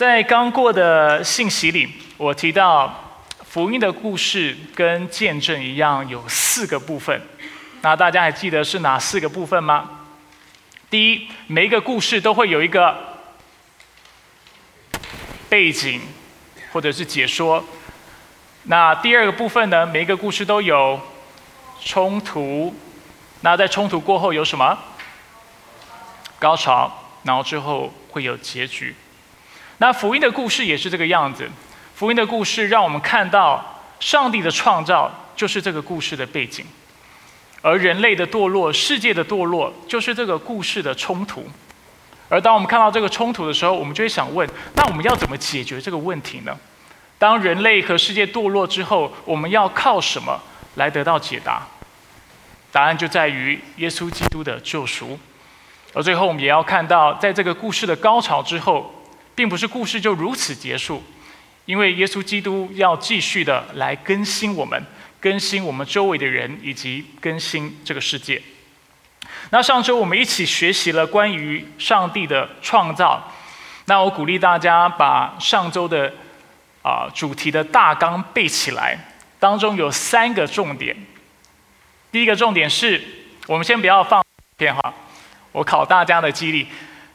在刚过的信息里，我提到福音的故事跟见证一样，有四个部分。那大家还记得是哪四个部分吗？第一，每一个故事都会有一个背景或者是解说。那第二个部分呢，每一个故事都有冲突。那在冲突过后有什么？高潮，然后之后会有结局。那福音的故事也是这个样子。福音的故事让我们看到，上帝的创造就是这个故事的背景，而人类的堕落、世界的堕落就是这个故事的冲突。而当我们看到这个冲突的时候，我们就会想问：那我们要怎么解决这个问题呢？当人类和世界堕落之后，我们要靠什么来得到解答？答案就在于耶稣基督的救赎。而最后，我们也要看到，在这个故事的高潮之后。并不是故事就如此结束，因为耶稣基督要继续的来更新我们，更新我们周围的人，以及更新这个世界。那上周我们一起学习了关于上帝的创造，那我鼓励大家把上周的啊主题的大纲背起来，当中有三个重点。第一个重点是，我们先不要放片哈，我考大家的记忆力。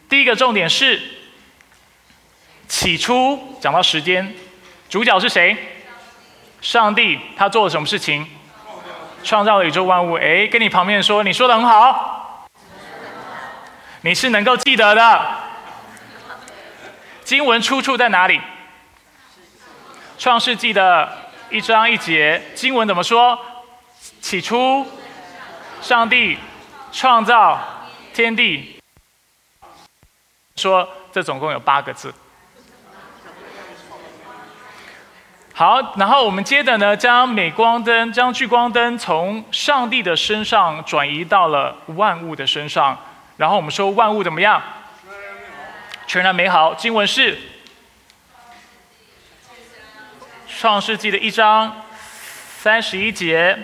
第一个重点是。起初讲到时间，主角是谁？上帝，他做了什么事情？创造了宇宙万物。哎，跟你旁边说，你说的很好，你是能够记得的。经文出处在哪里？创世纪的一章一节，经文怎么说？起初，上帝创造天地。说这总共有八个字。好，然后我们接着呢，将镁光灯、将聚光灯从上帝的身上转移到了万物的身上，然后我们说万物怎么样？全然美好。经文是创世纪的一章三十一节，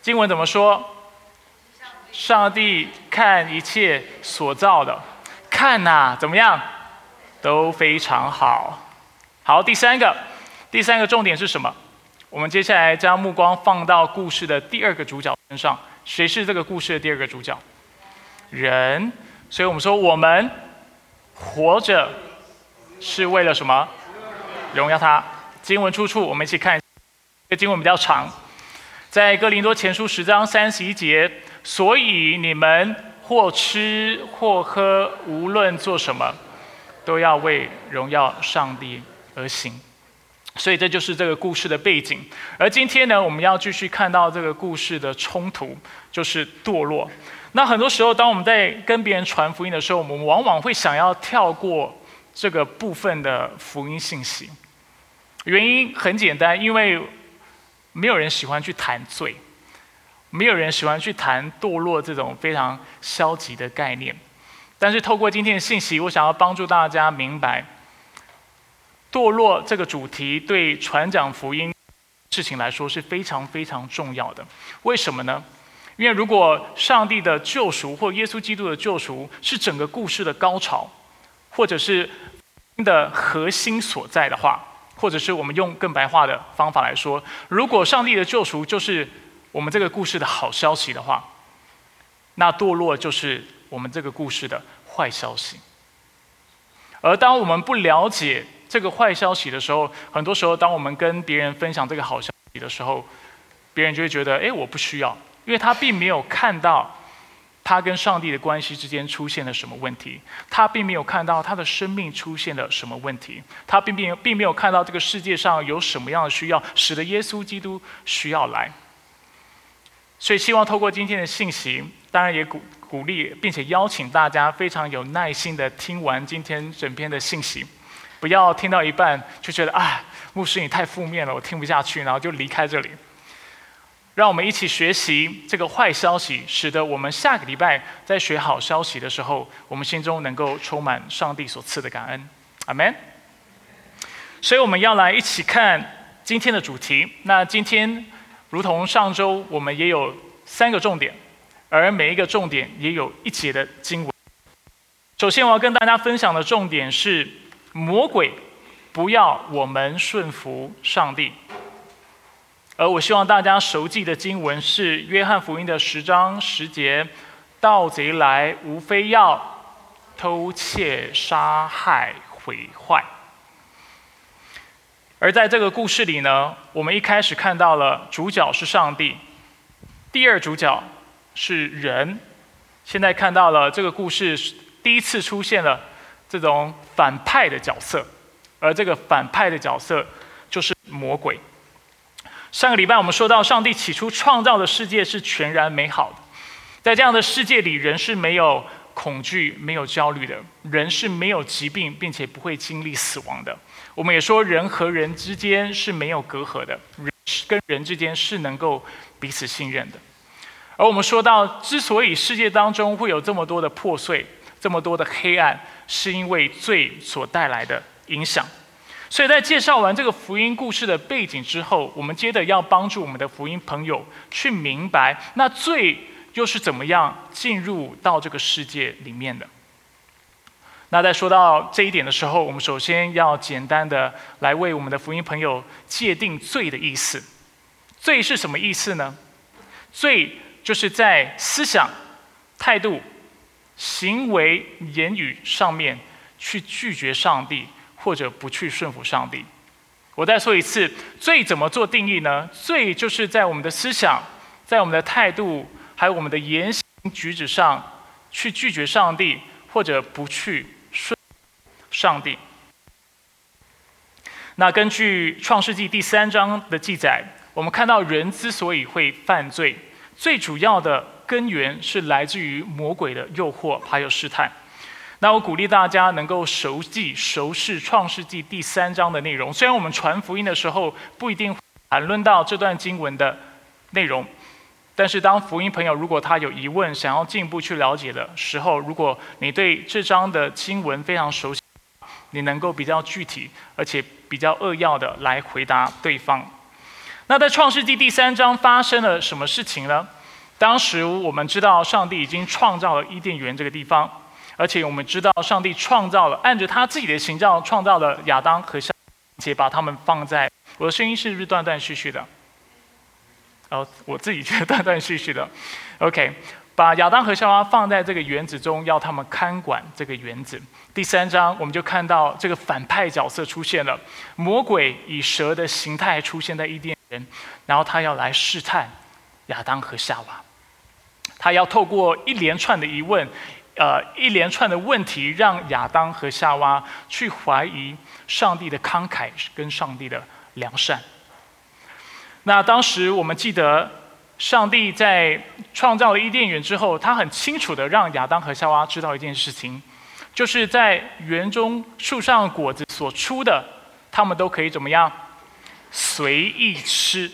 经文怎么说？上帝看一切所造的，看呐，怎么样？都非常好。好，第三个。第三个重点是什么？我们接下来将目光放到故事的第二个主角身上。谁是这个故事的第二个主角？人。所以我们说，我们活着是为了什么？荣耀他。经文出处，我们一起看。这经文比较长，在哥林多前书十章三十一节。所以你们或吃或喝，无论做什么，都要为荣耀上帝而行。所以这就是这个故事的背景，而今天呢，我们要继续看到这个故事的冲突，就是堕落。那很多时候，当我们在跟别人传福音的时候，我们往往会想要跳过这个部分的福音信息。原因很简单，因为没有人喜欢去谈罪，没有人喜欢去谈堕落这种非常消极的概念。但是透过今天的信息，我想要帮助大家明白。堕落这个主题对传讲福音事情来说是非常非常重要的。为什么呢？因为如果上帝的救赎或耶稣基督的救赎是整个故事的高潮，或者是的核心所在的话，或者是我们用更白话的方法来说，如果上帝的救赎就是我们这个故事的好消息的话，那堕落就是我们这个故事的坏消息。而当我们不了解，这个坏消息的时候，很多时候，当我们跟别人分享这个好消息的时候，别人就会觉得，哎，我不需要，因为他并没有看到他跟上帝的关系之间出现了什么问题，他并没有看到他的生命出现了什么问题，他并并并没有看到这个世界上有什么样的需要，使得耶稣基督需要来。所以，希望透过今天的信息，当然也鼓鼓励，并且邀请大家非常有耐心的听完今天整篇的信息。不要听到一半就觉得啊，牧师你太负面了，我听不下去，然后就离开这里。让我们一起学习这个坏消息，使得我们下个礼拜在学好消息的时候，我们心中能够充满上帝所赐的感恩。阿门。所以我们要来一起看今天的主题。那今天如同上周，我们也有三个重点，而每一个重点也有一节的经文。首先我要跟大家分享的重点是。魔鬼不要我们顺服上帝。而我希望大家熟记的经文是约翰福音的十章十节：盗贼来，无非要偷窃、杀害、毁坏。而在这个故事里呢，我们一开始看到了主角是上帝，第二主角是人，现在看到了这个故事第一次出现了这种反派的角色，而这个反派的角色就是魔鬼。上个礼拜我们说到，上帝起初创造的世界是全然美好的，在这样的世界里，人是没有恐惧、没有焦虑的，人是没有疾病，并且不会经历死亡的。我们也说，人和人之间是没有隔阂的，人跟人之间是能够彼此信任的。而我们说到，之所以世界当中会有这么多的破碎、这么多的黑暗，是因为罪所带来的影响。所以在介绍完这个福音故事的背景之后，我们接着要帮助我们的福音朋友去明白，那罪又是怎么样进入到这个世界里面的。那在说到这一点的时候，我们首先要简单的来为我们的福音朋友界定罪的意思。罪是什么意思呢？罪就是在思想、态度、行为、言语上面去拒绝上帝，或者不去顺服上帝。我再说一次，罪怎么做定义呢？罪就是在我们的思想、在我们的态度，还有我们的言行举止上去拒绝上帝，或者不去顺。上帝。那根据创世纪第三章的记载，我们看到人之所以会犯罪，最主要的根源是来自于魔鬼的诱惑还有试探。那我鼓励大家能够熟记、熟视创世纪第三章的内容。虽然我们传福音的时候不一定谈论到这段经文的内容，但是当福音朋友如果他有疑问，想要进一步去了解的时候，如果你对这章的经文非常熟悉。你能够比较具体，而且比较扼要的来回答对方。那在创世纪第三章发生了什么事情呢？当时我们知道上帝已经创造了伊甸园这个地方，而且我们知道上帝创造了按着他自己的形象创造了亚当和夏，且把他们放在。我的声音是不是断断续续的？哦，我自己觉得断断续续的。OK。把亚当和夏娃放在这个园子中，要他们看管这个园子。第三章我们就看到这个反派角色出现了，魔鬼以蛇的形态出现在伊甸园，然后他要来试探亚当和夏娃，他要透过一连串的疑问，呃，一连串的问题，让亚当和夏娃去怀疑上帝的慷慨跟上帝的良善。那当时我们记得。上帝在创造了伊甸园之后，他很清楚的让亚当和夏娃知道一件事情，就是在园中树上果子所出的，他们都可以怎么样随意吃。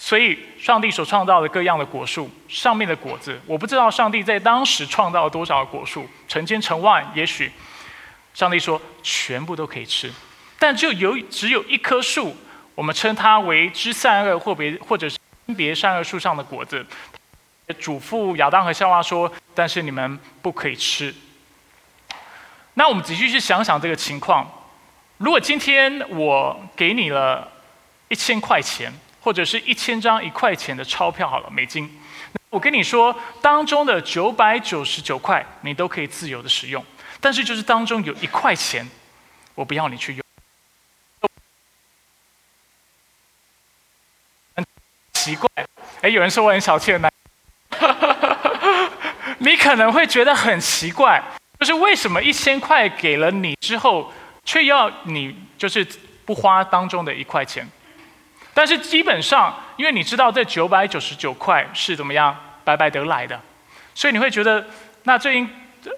所以，上帝所创造的各样的果树上面的果子，我不知道上帝在当时创造了多少果树，成千成万，也许上帝说全部都可以吃，但就有只有一棵树，我们称它为知善恶，或别或者是。分别善恶树上的果子，嘱咐亚当和夏娃说：“但是你们不可以吃。”那我们仔细去想想这个情况：如果今天我给你了一千块钱，或者是一千张一块钱的钞票，好了，美金，我跟你说，当中的九百九十九块你都可以自由的使用，但是就是当中有一块钱，我不要你去用。奇怪，哎，有人说我很小气的男，你可能会觉得很奇怪，就是为什么一千块给了你之后，却要你就是不花当中的一块钱？但是基本上，因为你知道这九百九十九块是怎么样白白得来的，所以你会觉得那这应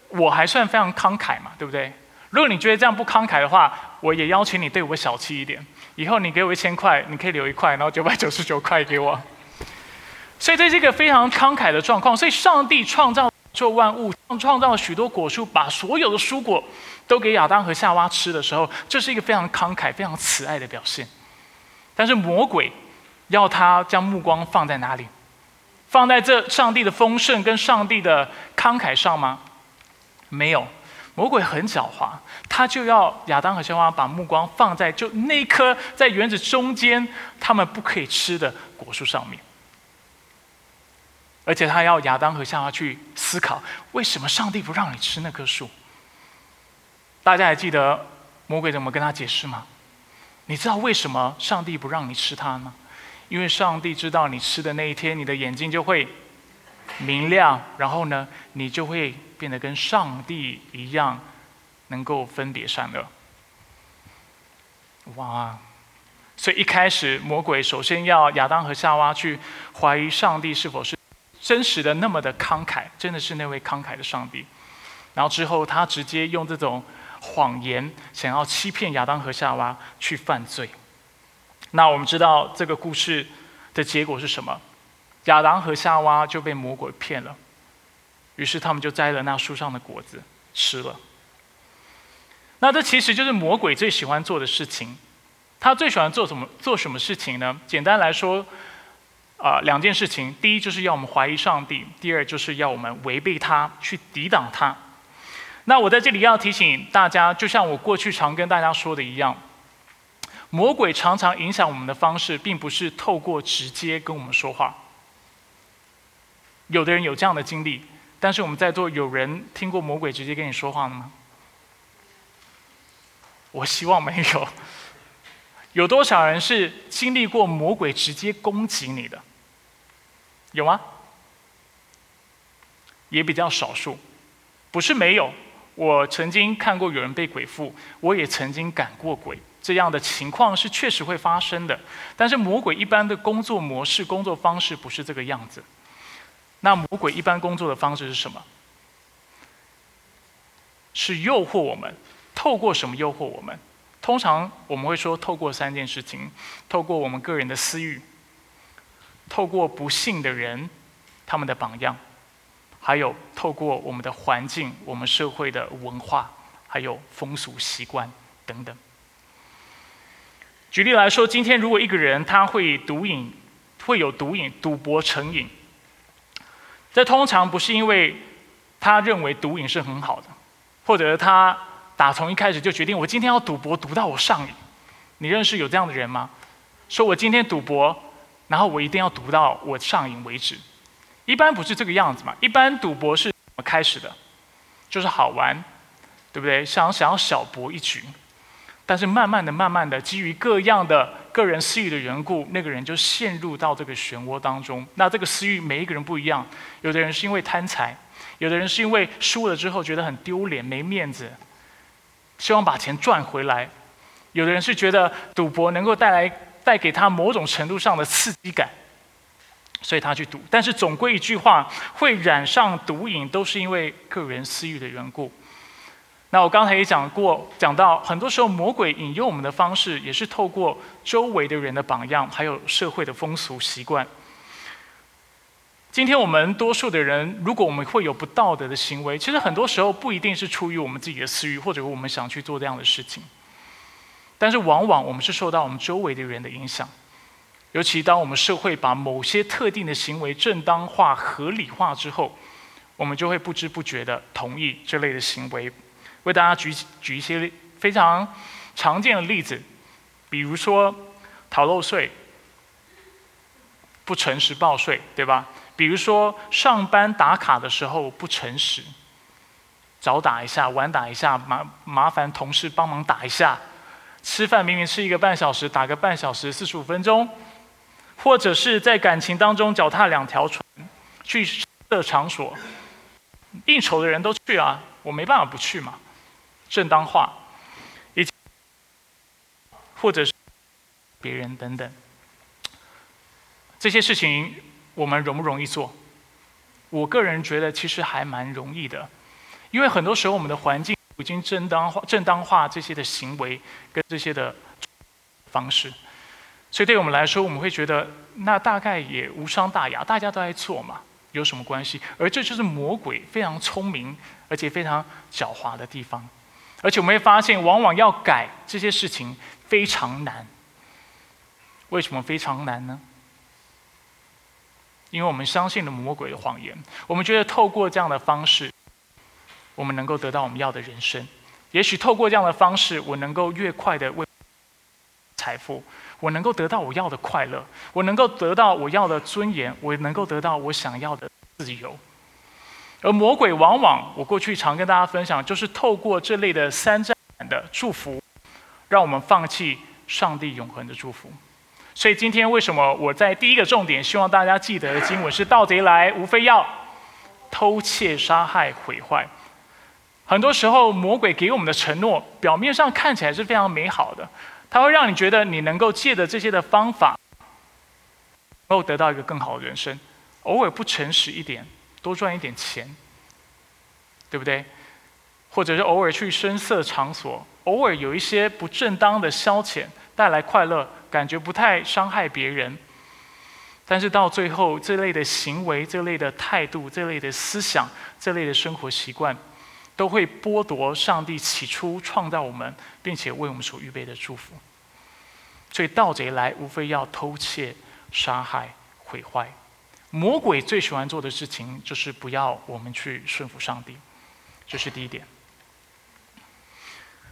我还算非常慷慨嘛，对不对？如果你觉得这样不慷慨的话，我也邀请你对我小气一点。以后你给我一千块，你可以留一块，然后九百九十九块给我。所以这是一个非常慷慨的状况。所以上帝创造做万物，创造了许多果树，把所有的蔬果都给亚当和夏娃吃的时候，这是一个非常慷慨、非常慈爱的表现。但是魔鬼要他将目光放在哪里？放在这上帝的丰盛跟上帝的慷慨上吗？没有。魔鬼很狡猾，他就要亚当和夏娃把目光放在就那颗在园子中间他们不可以吃的果树上面，而且他要亚当和夏娃去思考，为什么上帝不让你吃那棵树？大家还记得魔鬼怎么跟他解释吗？你知道为什么上帝不让你吃它吗？因为上帝知道你吃的那一天，你的眼睛就会明亮，然后呢，你就会变得跟上帝一样，能够分别善恶。哇！所以一开始，魔鬼首先要亚当和夏娃去怀疑上帝是否是真实的，那么的慷慨，真的是那位慷慨的上帝。然后之后，他直接用这种谎言，想要欺骗亚当和夏娃去犯罪。那我们知道这个故事的结果是什么？亚当和夏娃就被魔鬼骗了，于是他们就摘了那树上的果子吃了。那这其实就是魔鬼最喜欢做的事情。他最喜欢做什么？做什么事情呢？简单来说，啊，两件事情：第一就是要我们怀疑上帝；第二就是要我们违背他，去抵挡他。那我在这里要提醒大家，就像我过去常跟大家说的一样。魔鬼常常影响我们的方式，并不是透过直接跟我们说话。有的人有这样的经历，但是我们在座有人听过魔鬼直接跟你说话的吗？我希望没有。有多少人是经历过魔鬼直接攻击你的？有吗？也比较少数，不是没有。我曾经看过有人被鬼附，我也曾经赶过鬼。这样的情况是确实会发生的，但是魔鬼一般的工作模式、工作方式不是这个样子。那魔鬼一般工作的方式是什么？是诱惑我们，透过什么诱惑我们？通常我们会说，透过三件事情：透过我们个人的私欲，透过不幸的人他们的榜样，还有透过我们的环境、我们社会的文化，还有风俗习惯等等。举例来说，今天如果一个人他会毒瘾，会有毒瘾、赌博成瘾，这通常不是因为他认为毒瘾是很好的，或者他打从一开始就决定我今天要赌博赌到我上瘾。你认识有这样的人吗？说我今天赌博，然后我一定要赌到我上瘾为止。一般不是这个样子嘛？一般赌博是怎么开始的？就是好玩，对不对？想想要小博一局。但是慢慢的、慢慢的，基于各样的个人私欲的缘故，那个人就陷入到这个漩涡当中。那这个私欲，每一个人不一样。有的人是因为贪财，有的人是因为输了之后觉得很丢脸、没面子，希望把钱赚回来；有的人是觉得赌博能够带来带给他某种程度上的刺激感，所以他去赌。但是总归一句话，会染上毒瘾，都是因为个人私欲的缘故。那我刚才也讲过，讲到很多时候魔鬼引诱我们的方式，也是透过周围的人的榜样，还有社会的风俗习惯。今天我们多数的人，如果我们会有不道德的行为，其实很多时候不一定是出于我们自己的私欲，或者我们想去做这样的事情。但是往往我们是受到我们周围的人的影响，尤其当我们社会把某些特定的行为正当化、合理化之后，我们就会不知不觉的同意这类的行为。为大家举举一些非常常见的例子，比如说逃漏税、不诚实报税，对吧？比如说上班打卡的时候不诚实，早打一下、晚打一下，麻麻烦同事帮忙打一下。吃饭明明吃一个半小时，打个半小时四十五分钟，或者是在感情当中脚踏两条船，去的场所，应酬的人都去啊，我没办法不去嘛。正当化，以及或者是别人等等，这些事情我们容不容易做？我个人觉得其实还蛮容易的，因为很多时候我们的环境已经正当化、正当化这些的行为跟这些的方式，所以对我们来说，我们会觉得那大概也无伤大雅，大家都在做嘛，有什么关系？而这就是魔鬼非常聪明而且非常狡猾的地方。而且我们会发现，往往要改这些事情非常难。为什么非常难呢？因为我们相信了魔鬼的谎言，我们觉得透过这样的方式，我们能够得到我们要的人生。也许透过这样的方式，我能够越快的为财富，我能够得到我要的快乐，我能够得到我要的尊严，我能够得到我想要的自由。而魔鬼往往，我过去常跟大家分享，就是透过这类的三战的祝福，让我们放弃上帝永恒的祝福。所以今天为什么我在第一个重点，希望大家记得的经文是：盗贼来，无非要偷窃、杀害、毁坏。很多时候，魔鬼给我们的承诺，表面上看起来是非常美好的，它会让你觉得你能够借着这些的方法，能够得到一个更好的人生。偶尔不诚实一点，多赚一点钱，对不对？或者是偶尔去声色场所，偶尔有一些不正当的消遣，带来快乐，感觉不太伤害别人。但是到最后，这类的行为、这类的态度、这类的思想、这类的生活习惯。都会剥夺上帝起初创造我们，并且为我们所预备的祝福。所以盗贼来，无非要偷窃、杀害、毁坏。魔鬼最喜欢做的事情，就是不要我们去顺服上帝。这是第一点。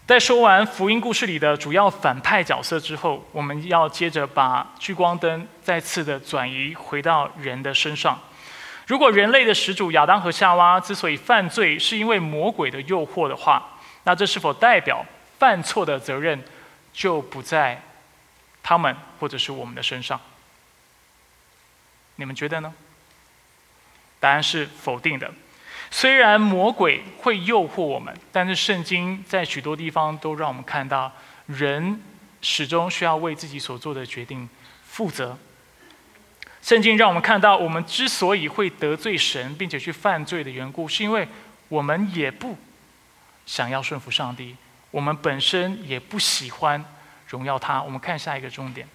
在说完福音故事里的主要反派角色之后，我们要接着把聚光灯再次的转移回到人的身上。如果人类的始祖亚当和夏娃之所以犯罪，是因为魔鬼的诱惑的话，那这是否代表犯错的责任就不在他们或者是我们的身上？你们觉得呢？答案是否定的。虽然魔鬼会诱惑我们，但是圣经在许多地方都让我们看到，人始终需要为自己所做的决定负责。圣经让我们看到，我们之所以会得罪神，并且去犯罪的缘故，是因为我们也不想要顺服上帝，我们本身也不喜欢荣耀他。我们看下一个重点，《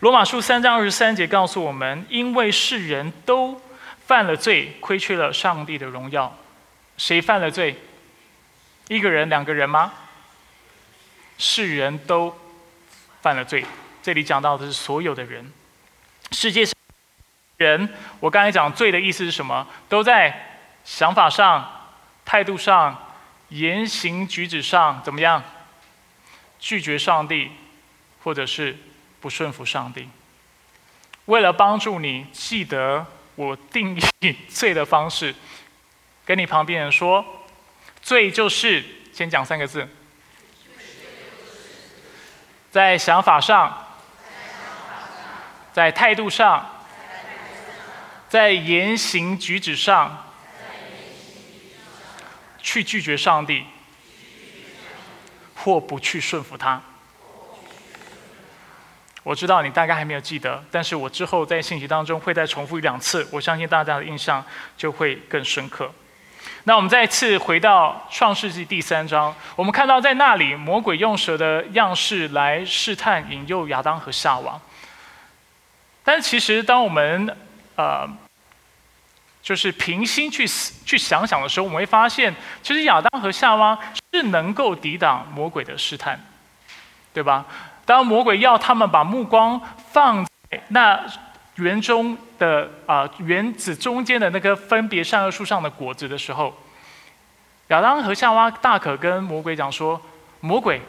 罗马书》三章二十三节告诉我们：因为世人都犯了罪，亏缺了上帝的荣耀。谁犯了罪？一个人、两个人吗？世人都犯了罪。这里讲到的是所有的人。世界上人，我刚才讲罪的意思是什么？都在想法上、态度上、言行举止上怎么样？拒绝上帝，或者是不顺服上帝。为了帮助你记得我定义罪的方式，跟你旁边人说，罪就是先讲三个字，在想法上。在态度上，在言行举止上，去拒绝上帝，或不去顺服他。我知道你大概还没有记得，但是我之后在信息当中会再重复一两次，我相信大家的印象就会更深刻。那我们再次回到创世纪第三章，我们看到在那里，魔鬼用蛇的样式来试探、引诱亚当和夏娃。但是其实，当我们呃，就是平心去去想想的时候，我们会发现，其实亚当和夏娃是能够抵挡魔鬼的试探，对吧？当魔鬼要他们把目光放在那园中的啊园子中间的那个分别善恶树上的果子的时候，亚当和夏娃大可跟魔鬼讲说：“魔鬼。”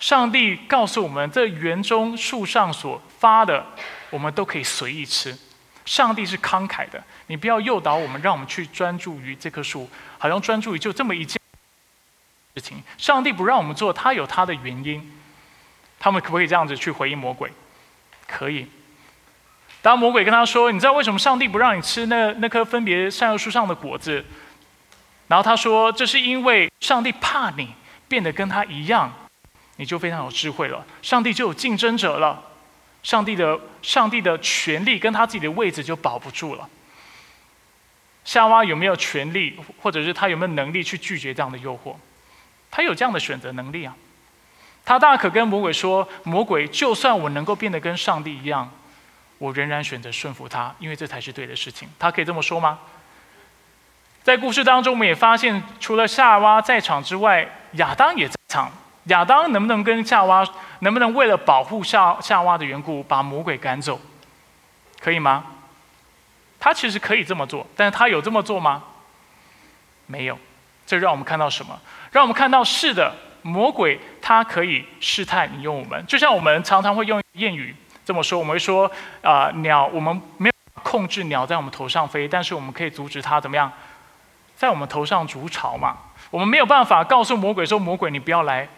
上帝告诉我们，这园中树上所发的，我们都可以随意吃。上帝是慷慨的，你不要诱导我们，让我们去专注于这棵树，好像专注于就这么一件事情。上帝不让我们做，他有他的原因。他们可不可以这样子去回应魔鬼？可以。当魔鬼跟他说：“你知道为什么上帝不让你吃那那棵分别善恶树上的果子？”然后他说：“这是因为上帝怕你变得跟他一样。”你就非常有智慧了，上帝就有竞争者了，上帝的上帝的权利跟他自己的位置就保不住了。夏娃有没有权利，或者是他有没有能力去拒绝这样的诱惑？他有这样的选择能力啊！他大可跟魔鬼说：“魔鬼，就算我能够变得跟上帝一样，我仍然选择顺服他，因为这才是对的事情。”他可以这么说吗？在故事当中，我们也发现，除了夏娃在场之外，亚当也在场。亚当能不能跟夏娃，能不能为了保护夏夏娃的缘故，把魔鬼赶走？可以吗？他其实可以这么做，但是他有这么做吗？没有。这让我们看到什么？让我们看到是的，魔鬼他可以试探引诱我们，就像我们常常会用谚语这么说，我们会说啊，鸟我们没有控制鸟在我们头上飞，但是我们可以阻止它怎么样，在我们头上筑巢嘛。我们没有办法告诉魔鬼说，魔鬼你不要来。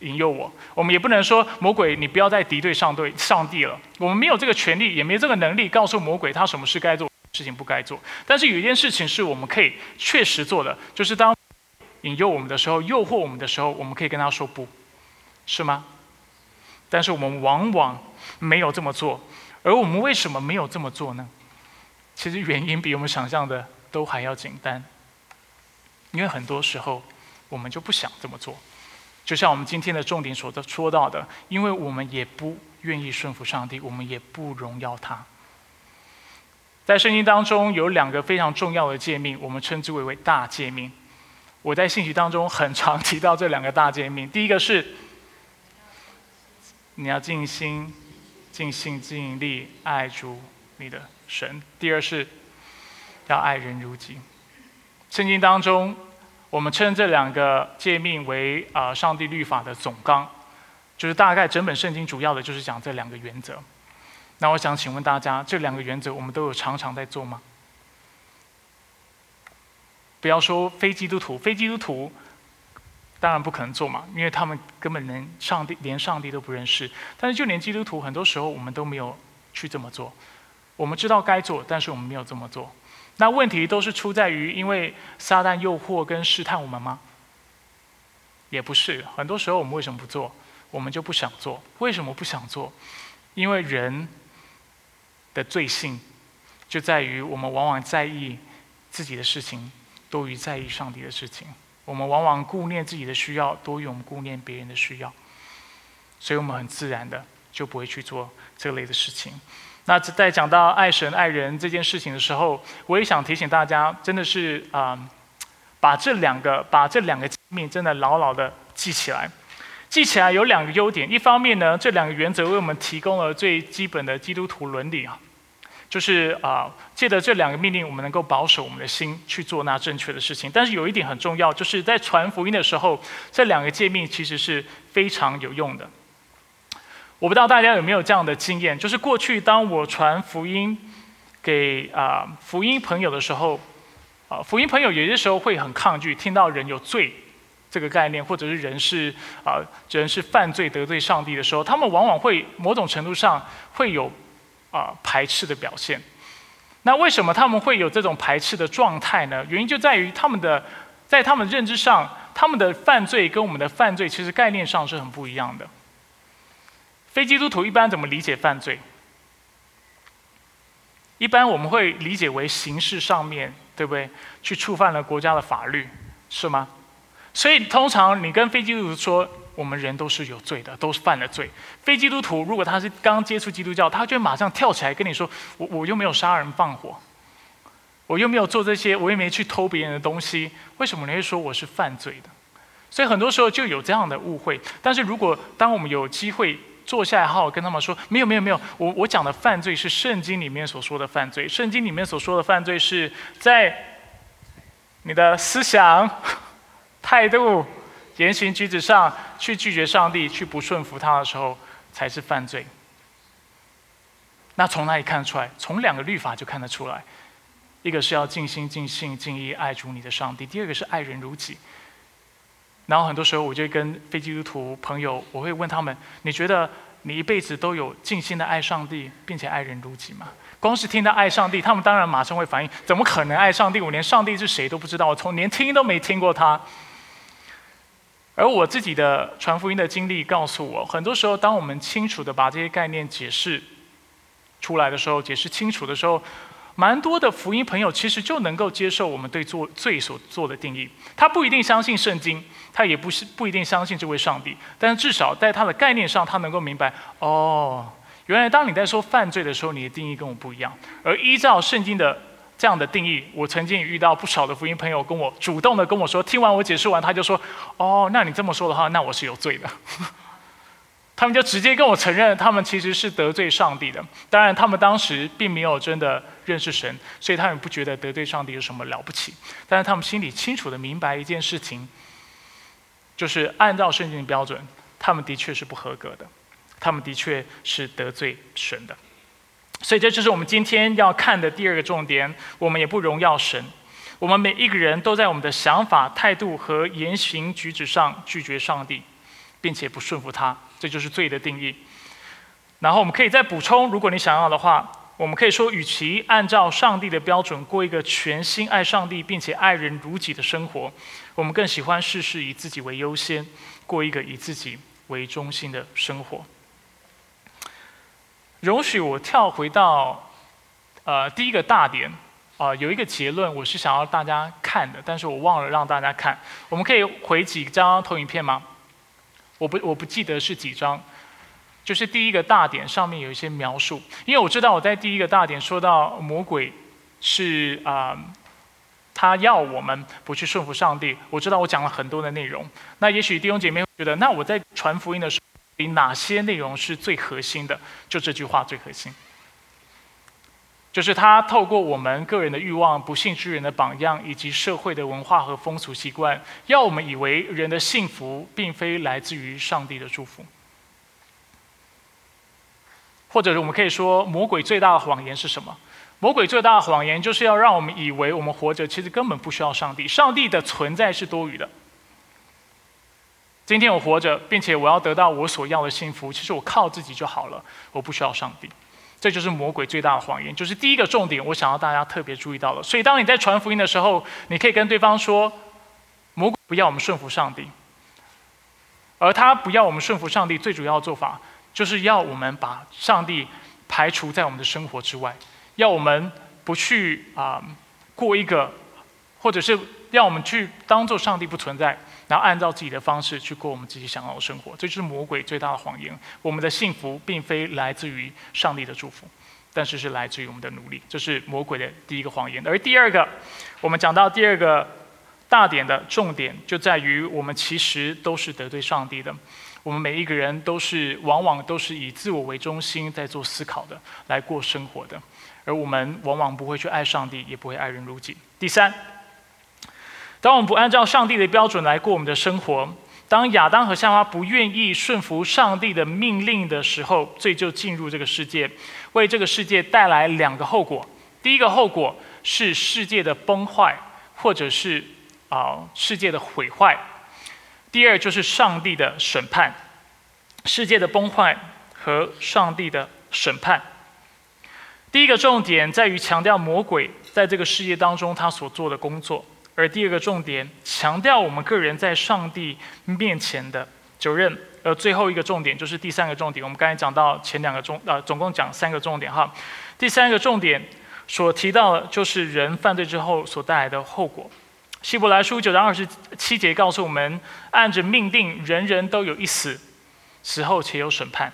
引诱我，我们也不能说魔鬼，你不要再敌对上对上帝了。我们没有这个权利，也没这个能力告诉魔鬼他什么事该做，事情不该做。但是有一件事情是我们可以确实做的，就是当引诱我们的时候，诱惑我们的时候，我们可以跟他说不，是吗？但是我们往往没有这么做，而我们为什么没有这么做呢？其实原因比我们想象的都还要简单，因为很多时候我们就不想这么做。就像我们今天的重点所说到的，因为我们也不愿意顺服上帝，我们也不荣耀他。在圣经当中有两个非常重要的诫命，我们称之为为大诫命。我在信息当中很常提到这两个大诫命。第一个是你要尽心、尽心、尽力爱主你的神；第二是要爱人如己。圣经当中。我们称这两个诫命为啊上帝律法的总纲，就是大概整本圣经主要的就是讲这两个原则。那我想请问大家，这两个原则我们都有常常在做吗？不要说非基督徒，非基督徒当然不可能做嘛，因为他们根本连上帝连上帝都不认识。但是就连基督徒，很多时候我们都没有去这么做。我们知道该做，但是我们没有这么做。那问题都是出在于，因为撒旦诱惑跟试探我们吗？也不是，很多时候我们为什么不做？我们就不想做。为什么不想做？因为人的罪性就在于我们往往在意自己的事情多于在意上帝的事情。我们往往顾念自己的需要多于我们顾念别人的需要，所以我们很自然的就不会去做这类的事情。那在讲到爱神爱人这件事情的时候，我也想提醒大家，真的是啊，把这两个把这两个命真的牢牢的记起来。记起来有两个优点，一方面呢，这两个原则为我们提供了最基本的基督徒伦理啊，就是啊，借着这两个命令，我们能够保守我们的心去做那正确的事情。但是有一点很重要，就是在传福音的时候，这两个诫命其实是非常有用的。我不知道大家有没有这样的经验，就是过去当我传福音给啊福音朋友的时候，啊福音朋友有些时候会很抗拒听到人有罪这个概念，或者是人是啊人是犯罪得罪上帝的时候，他们往往会某种程度上会有啊排斥的表现。那为什么他们会有这种排斥的状态呢？原因就在于他们的在他们认知上，他们的犯罪跟我们的犯罪其实概念上是很不一样的。非基督徒一般怎么理解犯罪？一般我们会理解为形式上面对不对？去触犯了国家的法律，是吗？所以通常你跟非基督徒说，我们人都是有罪的，都是犯了罪。非基督徒如果他是刚接触基督教，他就马上跳起来跟你说：“我我又没有杀人放火，我又没有做这些，我又没去偷别人的东西，为什么你会说我是犯罪的？”所以很多时候就有这样的误会。但是如果当我们有机会，坐下来，好好跟他们说，没有，没有，没有。我我讲的犯罪是圣经里面所说的犯罪。圣经里面所说的犯罪是在你的思想、态度、言行举止上去拒绝上帝、去不顺服他的时候，才是犯罪。那从哪里看得出来？从两个律法就看得出来。一个是要尽心、尽性、尽意爱主你的上帝；第二个是爱人如己。然后很多时候，我就跟非基督徒朋友，我会问他们：你觉得你一辈子都有尽心的爱上帝，并且爱人如己吗？光是听到爱上帝，他们当然马上会反应：怎么可能爱上帝？我连上帝是谁都不知道，我从连听都没听过他。而我自己的传福音的经历告诉我，很多时候，当我们清楚的把这些概念解释出来的时候，解释清楚的时候。蛮多的福音朋友其实就能够接受我们对做罪所做的定义。他不一定相信圣经，他也不是不一定相信这位上帝，但是至少在他的概念上，他能够明白哦，原来当你在说犯罪的时候，你的定义跟我不一样。而依照圣经的这样的定义，我曾经也遇到不少的福音朋友跟我主动的跟我说，听完我解释完，他就说：“哦，那你这么说的话，那我是有罪的。”他们就直接跟我承认，他们其实是得罪上帝的。当然，他们当时并没有真的认识神，所以他们不觉得得罪上帝有什么了不起。但是他们心里清楚的明白一件事情，就是按照圣经的标准，他们的确是不合格的，他们的确是得罪神的。所以这就是我们今天要看的第二个重点：我们也不荣耀神。我们每一个人都在我们的想法、态度和言行举止上拒绝上帝，并且不顺服他。这就是罪的定义。然后我们可以再补充，如果你想要的话，我们可以说，与其按照上帝的标准过一个全心爱上帝并且爱人如己的生活，我们更喜欢事事以自己为优先，过一个以自己为中心的生活。容许我跳回到呃第一个大点啊，有一个结论我是想要大家看的，但是我忘了让大家看。我们可以回几张投影片吗？我不我不记得是几张，就是第一个大点上面有一些描述，因为我知道我在第一个大点说到魔鬼是啊，他要我们不去顺服上帝。我知道我讲了很多的内容，那也许弟兄姐妹会觉得，那我在传福音的时候，哪些内容是最核心的？就这句话最核心。就是他透过我们个人的欲望、不幸之人的榜样，以及社会的文化和风俗习惯，要我们以为人的幸福并非来自于上帝的祝福。或者我们可以说，魔鬼最大的谎言是什么？魔鬼最大的谎言就是要让我们以为我们活着其实根本不需要上帝，上帝的存在是多余的。今天我活着，并且我要得到我所要的幸福，其实我靠自己就好了，我不需要上帝。这就是魔鬼最大的谎言，就是第一个重点，我想要大家特别注意到的。所以，当你在传福音的时候，你可以跟对方说：“魔鬼不要我们顺服上帝，而他不要我们顺服上帝，最主要的做法就是要我们把上帝排除在我们的生活之外，要我们不去啊过一个，或者是让我们去当做上帝不存在。”然后按照自己的方式去过我们自己想要的生活，这就是魔鬼最大的谎言。我们的幸福并非来自于上帝的祝福，但是是来自于我们的努力。这是魔鬼的第一个谎言。而第二个，我们讲到第二个大点的重点，就在于我们其实都是得罪上帝的。我们每一个人都是往往都是以自我为中心在做思考的，来过生活的。而我们往往不会去爱上帝，也不会爱人如己。第三。当我们不按照上帝的标准来过我们的生活，当亚当和夏娃不愿意顺服上帝的命令的时候，罪就进入这个世界，为这个世界带来两个后果。第一个后果是世界的崩坏，或者是啊世界的毁坏；第二就是上帝的审判，世界的崩坏和上帝的审判。第一个重点在于强调魔鬼在这个世界当中他所做的工作。而第二个重点强调我们个人在上帝面前的责任，而最后一个重点就是第三个重点。我们刚才讲到前两个重，呃，总共讲三个重点哈。第三个重点所提到的就是人犯罪之后所带来的后果。希伯来书九章二十七节告诉我们，按着命定，人人都有一死，死后且有审判。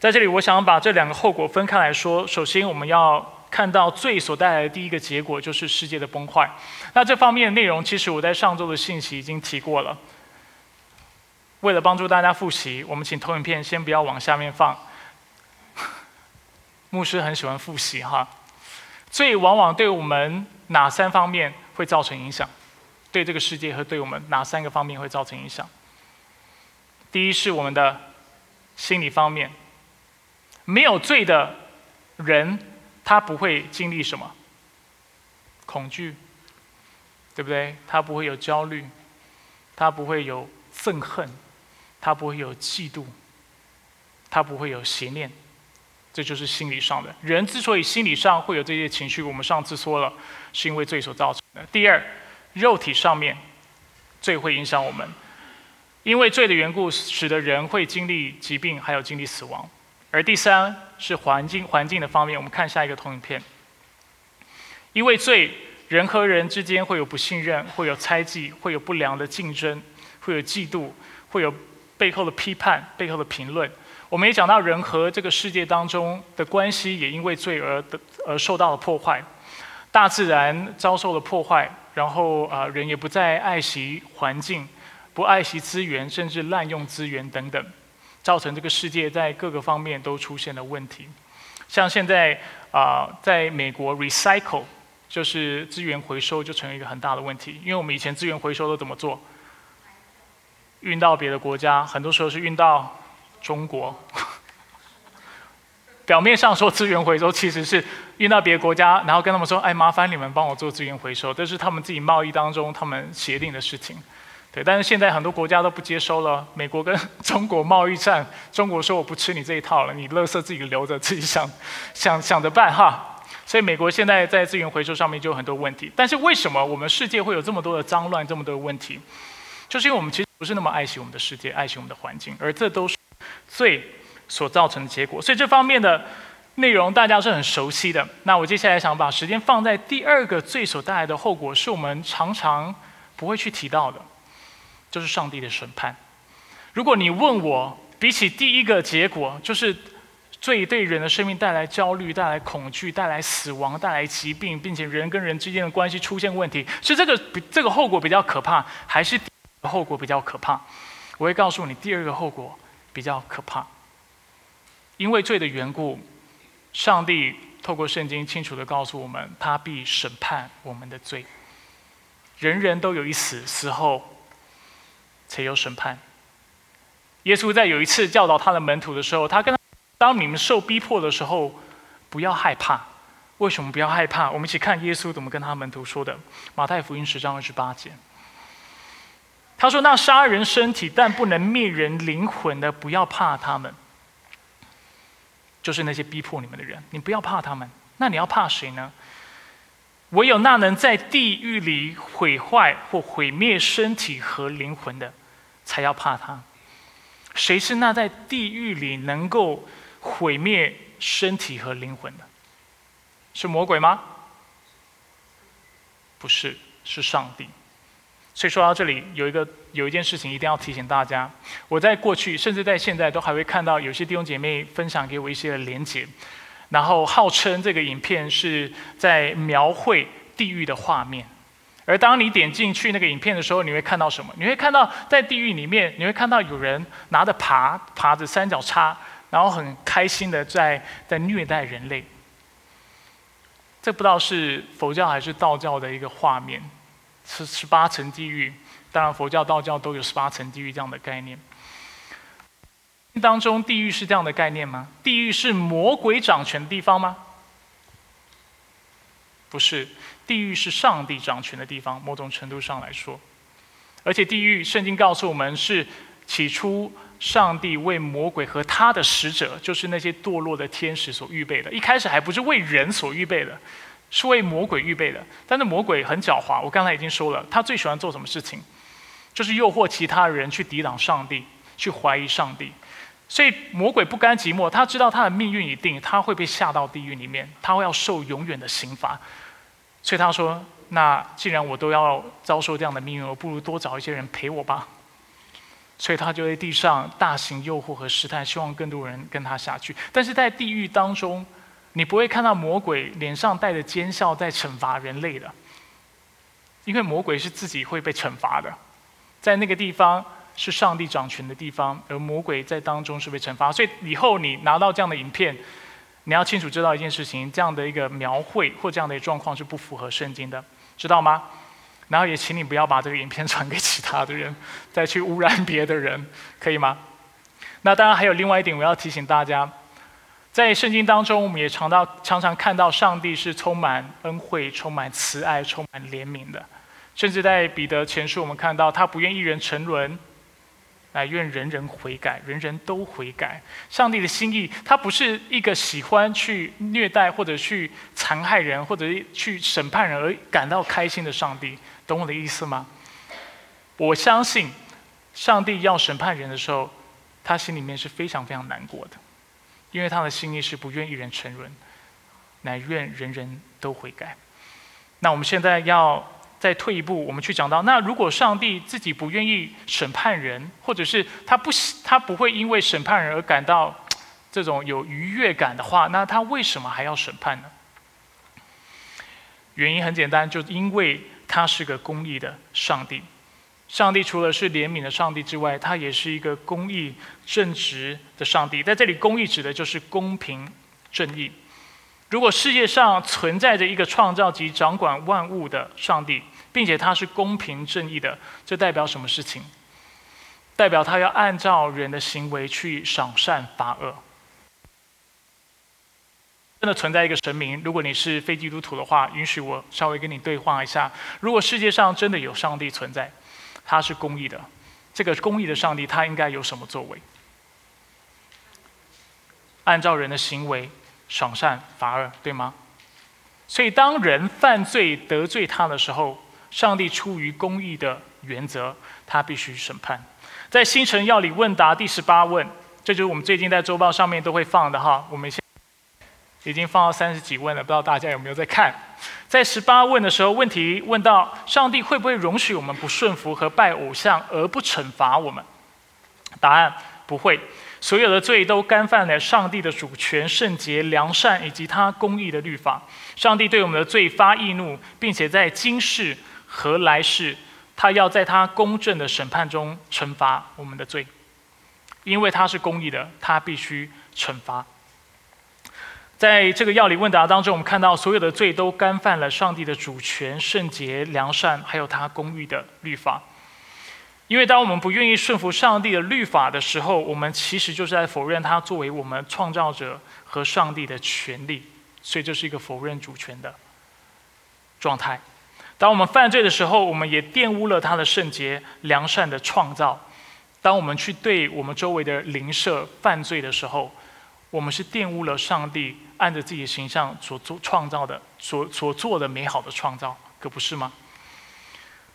在这里，我想把这两个后果分开来说。首先，我们要。看到罪所带来的第一个结果就是世界的崩坏。那这方面的内容，其实我在上周的信息已经提过了。为了帮助大家复习，我们请投影片先不要往下面放。牧师很喜欢复习哈。罪往往对我们哪三方面会造成影响？对这个世界和对我们哪三个方面会造成影响？第一是我们的心理方面，没有罪的人。他不会经历什么恐惧，对不对？他不会有焦虑，他不会有憎恨，他不会有嫉妒，他不会有邪念，这就是心理上的。人之所以心理上会有这些情绪，我们上次说了，是因为罪所造成的。第二，肉体上面，罪会影响我们，因为罪的缘故，使得人会经历疾病，还有经历死亡。而第三是环境环境的方面，我们看下一个投影片。因为罪，人和人之间会有不信任，会有猜忌，会有不良的竞争，会有嫉妒，会有背后的批判、背后的评论。我们也讲到人和这个世界当中的关系，也因为罪而的而受到了破坏。大自然遭受了破坏，然后啊，人也不再爱惜环境，不爱惜资源，甚至滥用资源等等。造成这个世界在各个方面都出现了问题。像现在啊，在美国，recycle 就是资源回收就成为一个很大的问题，因为我们以前资源回收都怎么做？运到别的国家，很多时候是运到中国。表面上说资源回收，其实是运到别的国家，然后跟他们说：“哎，麻烦你们帮我做资源回收。”这是他们自己贸易当中他们协定的事情。对，但是现在很多国家都不接收了。美国跟 中国贸易战，中国说我不吃你这一套了，你垃圾自己留着，自己想想想着办哈。所以美国现在在资源回收上面就有很多问题。但是为什么我们世界会有这么多的脏乱，这么多的问题？就是因为我们其实不是那么爱惜我们的世界，爱惜我们的环境，而这都是最。所造成的结果，所以这方面的内容大家是很熟悉的。那我接下来想把时间放在第二个罪所带来的后果，是我们常常不会去提到的，就是上帝的审判。如果你问我，比起第一个结果，就是罪对人的生命带来焦虑、带来恐惧、带来死亡、带来疾病，并且人跟人之间的关系出现问题，是这个比这个后果比较可怕，还是后果比较可怕？我会告诉你，第二个后果比较可怕。因为罪的缘故，上帝透过圣经清楚的告诉我们，他必审判我们的罪。人人都有一死，死后才有审判。耶稣在有一次教导他的门徒的时候，他跟他当你们受逼迫的时候，不要害怕。为什么不要害怕？我们一起看耶稣怎么跟他门徒说的。马太福音十章二十八节，他说：“那杀人身体但不能灭人灵魂的，不要怕他们。”就是那些逼迫你们的人，你不要怕他们。那你要怕谁呢？唯有那能在地狱里毁坏或毁灭身体和灵魂的，才要怕他。谁是那在地狱里能够毁灭身体和灵魂的？是魔鬼吗？不是，是上帝。所以说到这里，有一个有一件事情一定要提醒大家。我在过去，甚至在现在，都还会看到有些弟兄姐妹分享给我一些的连结，然后号称这个影片是在描绘地狱的画面。而当你点进去那个影片的时候，你会看到什么？你会看到在地狱里面，你会看到有人拿着耙，耙着三角叉，然后很开心的在在虐待人类。这不知道是佛教还是道教的一个画面。是十八层地狱，当然佛教、道教都有十八层地狱这样的概念。当中，地狱是这样的概念吗？地狱是魔鬼掌权的地方吗？不是，地狱是上帝掌权的地方。某种程度上来说，而且地狱，圣经告诉我们是起初上帝为魔鬼和他的使者，就是那些堕落的天使所预备的。一开始还不是为人所预备的。是为魔鬼预备的，但是魔鬼很狡猾。我刚才已经说了，他最喜欢做什么事情，就是诱惑其他人去抵挡上帝，去怀疑上帝。所以魔鬼不甘寂寞，他知道他的命运已定，他会被下到地狱里面，他会要受永远的刑罚。所以他说：“那既然我都要遭受这样的命运，我不如多找一些人陪我吧。”所以他就在地上大型诱惑和试探，希望更多人跟他下去。但是在地狱当中。你不会看到魔鬼脸上带着奸笑在惩罚人类的，因为魔鬼是自己会被惩罚的，在那个地方是上帝掌权的地方，而魔鬼在当中是被惩罚。所以以后你拿到这样的影片，你要清楚知道一件事情：这样的一个描绘或这样的状况是不符合圣经的，知道吗？然后也请你不要把这个影片传给其他的人，再去污染别的人，可以吗？那当然还有另外一点，我要提醒大家。在圣经当中，我们也常到常常看到上帝是充满恩惠、充满慈爱、充满怜悯的。甚至在彼得前书，我们看到他不愿一人沉沦，来愿人人悔改，人人都悔改。上帝的心意，他不是一个喜欢去虐待或者去残害人或者去审判人而感到开心的上帝。懂我的意思吗？我相信，上帝要审判人的时候，他心里面是非常非常难过的。因为他的心意是不愿一人沉沦，乃愿人人都悔改。那我们现在要再退一步，我们去讲到，那如果上帝自己不愿意审判人，或者是他不他不会因为审判人而感到这种有愉悦感的话，那他为什么还要审判呢？原因很简单，就因为他是个公义的上帝。上帝除了是怜悯的上帝之外，他也是一个公义正直的上帝。在这里，公义指的就是公平正义。如果世界上存在着一个创造及掌管万物的上帝，并且他是公平正义的，这代表什么事情？代表他要按照人的行为去赏善罚恶。真的存在一个神明？如果你是非基督徒的话，允许我稍微跟你对话一下。如果世界上真的有上帝存在，他是公义的，这个公义的上帝他应该有什么作为？按照人的行为赏善罚恶，对吗？所以当人犯罪得罪他的时候，上帝出于公义的原则，他必须审判。在新城要理问答第十八问，这就是我们最近在周报上面都会放的哈。我们现已经放到三十几问了，不知道大家有没有在看？在十八问的时候，问题问到上帝会不会容许我们不顺服和拜偶像而不惩罚我们？答案不会。所有的罪都干犯了上帝的主权、圣洁、良善以及他公义的律法。上帝对我们的罪发易怒，并且在今世和来世。他要在他公正的审判中惩罚我们的罪，因为他是公义的，他必须惩罚。在这个要理问答当中，我们看到所有的罪都干犯了上帝的主权、圣洁、良善，还有他公义的律法。因为当我们不愿意顺服上帝的律法的时候，我们其实就是在否认他作为我们创造者和上帝的权利，所以这是一个否认主权的状态。当我们犯罪的时候，我们也玷污了他的圣洁、良善的创造。当我们去对我们周围的邻舍犯罪的时候，我们是玷污了上帝按着自己的形象所做创造的、所所做的美好的创造，可不是吗？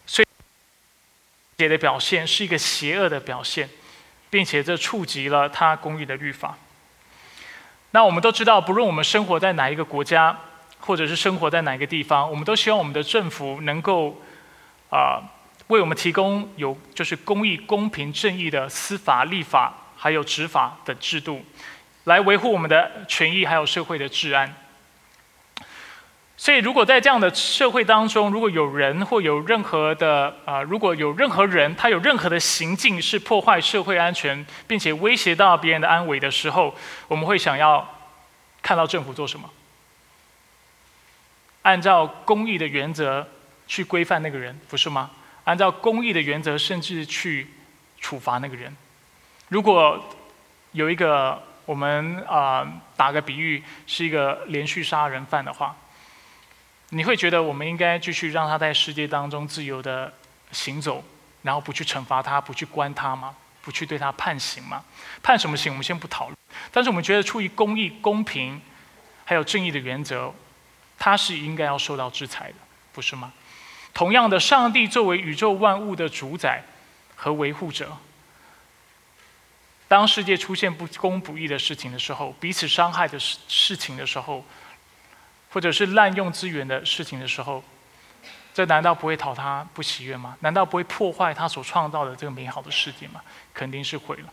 所以，邪的表现是一个邪恶的表现，并且这触及了他公义的律法。那我们都知道，不论我们生活在哪一个国家。或者是生活在哪个地方，我们都希望我们的政府能够啊为我们提供有就是公义、公平、正义的司法、立法还有执法的制度，来维护我们的权益还有社会的治安。所以，如果在这样的社会当中，如果有人或有任何的啊，如果有任何人他有任何的行径是破坏社会安全，并且威胁到别人的安危的时候，我们会想要看到政府做什么？按照公义的原则去规范那个人，不是吗？按照公义的原则，甚至去处罚那个人。如果有一个我们啊打个比喻，是一个连续杀人犯的话，你会觉得我们应该继续让他在世界当中自由的行走，然后不去惩罚他，不去关他吗？不去对他判刑吗？判什么刑？我们先不讨论。但是我们觉得，出于公义、公平还有正义的原则。他是应该要受到制裁的，不是吗？同样的，上帝作为宇宙万物的主宰和维护者，当世界出现不公不义的事情的时候，彼此伤害的事事情的时候，或者是滥用资源的事情的时候，这难道不会讨他不喜悦吗？难道不会破坏他所创造的这个美好的世界吗？肯定是毁了。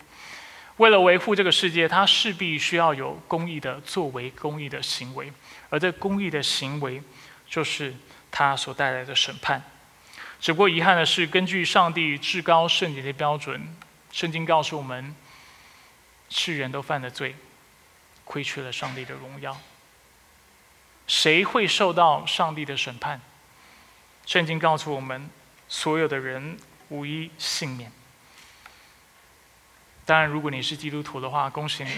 为了维护这个世界，他势必需要有公义的作为、公义的行为。而这公义的行为，就是他所带来的审判。只不过遗憾的是，根据上帝至高圣洁的标准，圣经告诉我们，世人都犯了罪，亏缺了上帝的荣耀。谁会受到上帝的审判？圣经告诉我们，所有的人无一幸免。当然，如果你是基督徒的话，恭喜你。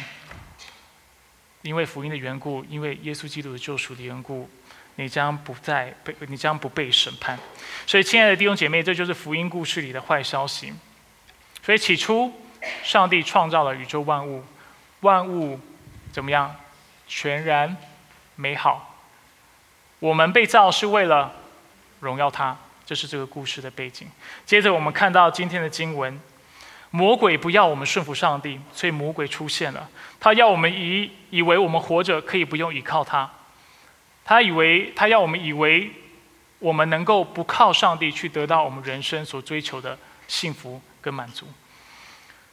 因为福音的缘故，因为耶稣基督的救赎的缘故，你将不再被你将不被审判。所以，亲爱的弟兄姐妹，这就是福音故事里的坏消息。所以，起初上帝创造了宇宙万物，万物怎么样？全然美好。我们被造是为了荣耀他，这是这个故事的背景。接着，我们看到今天的经文。魔鬼不要我们顺服上帝，所以魔鬼出现了。他要我们以以为我们活着可以不用依靠他，他以为他要我们以为我们能够不靠上帝去得到我们人生所追求的幸福跟满足。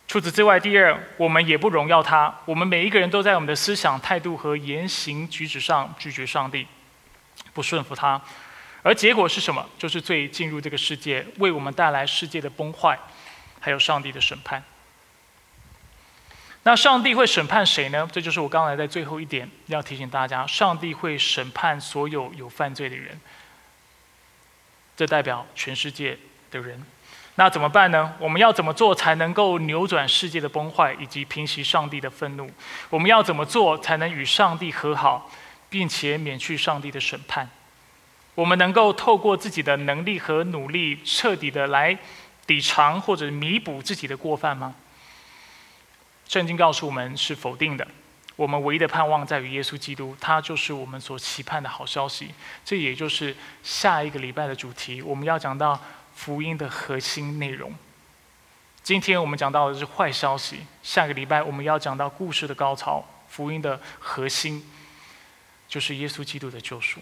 除此之外，第二，我们也不荣耀他。我们每一个人都在我们的思想态度和言行举止上拒绝上帝，不顺服他。而结果是什么？就是罪进入这个世界，为我们带来世界的崩坏，还有上帝的审判。那上帝会审判谁呢？这就是我刚才在最后一点要提醒大家：上帝会审判所有有犯罪的人。这代表全世界的人。那怎么办呢？我们要怎么做才能够扭转世界的崩坏，以及平息上帝的愤怒？我们要怎么做才能与上帝和好，并且免去上帝的审判？我们能够透过自己的能力和努力，彻底的来抵偿或者弥补自己的过犯吗？圣经告诉我们是否定的。我们唯一的盼望在于耶稣基督，他就是我们所期盼的好消息。这也就是下一个礼拜的主题，我们要讲到。福音的核心内容。今天我们讲到的是坏消息，下个礼拜我们要讲到故事的高潮。福音的核心就是耶稣基督的救赎。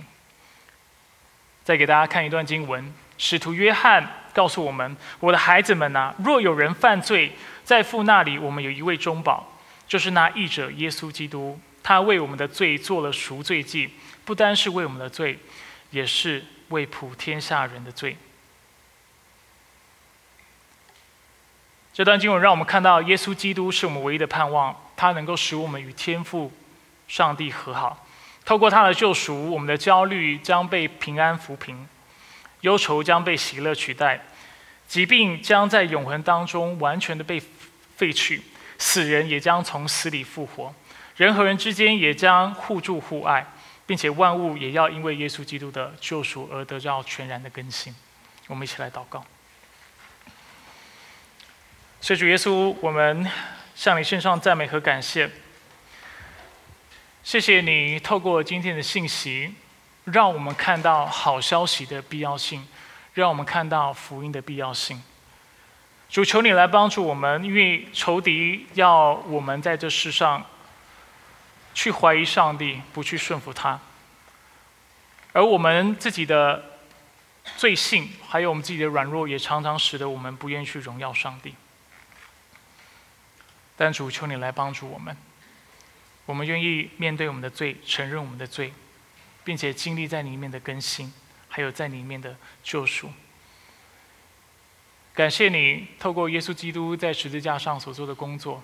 再给大家看一段经文，使徒约翰告诉我们：“我的孩子们呐，若有人犯罪，在父那里我们有一位中保，就是那义者耶稣基督。他为我们的罪做了赎罪祭，不单是为我们的罪，也是为普天下人的罪。”这段经文让我们看到，耶稣基督是我们唯一的盼望，他能够使我们与天父、上帝和好。透过他的救赎，我们的焦虑将被平安抚平，忧愁将被喜乐取代，疾病将在永恒当中完全的被废去，死人也将从死里复活，人和人之间也将互助互爱，并且万物也要因为耶稣基督的救赎而得到全然的更新。我们一起来祷告。所以主耶稣，我们向你献上赞美和感谢。谢谢你透过今天的信息，让我们看到好消息的必要性，让我们看到福音的必要性。主求你来帮助我们，因为仇敌要我们在这世上去怀疑上帝，不去顺服他，而我们自己的罪性，还有我们自己的软弱，也常常使得我们不愿意去荣耀上帝。但主求你来帮助我们，我们愿意面对我们的罪，承认我们的罪，并且经历在里面的更新，还有在里面的救赎。感谢你透过耶稣基督在十字架上所做的工作，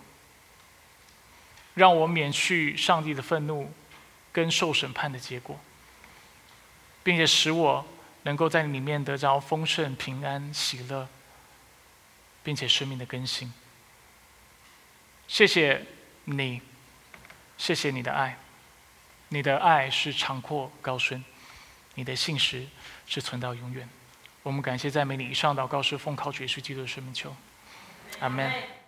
让我免去上帝的愤怒跟受审判的结果，并且使我能够在里面得着丰盛、平安、喜乐，并且生命的更新。谢谢你，谢谢你的爱，你的爱是长阔高深，你的信实是存到永远。我们感谢赞美你，以上祷告是奉靠主耶稣基督的圣名求，阿门。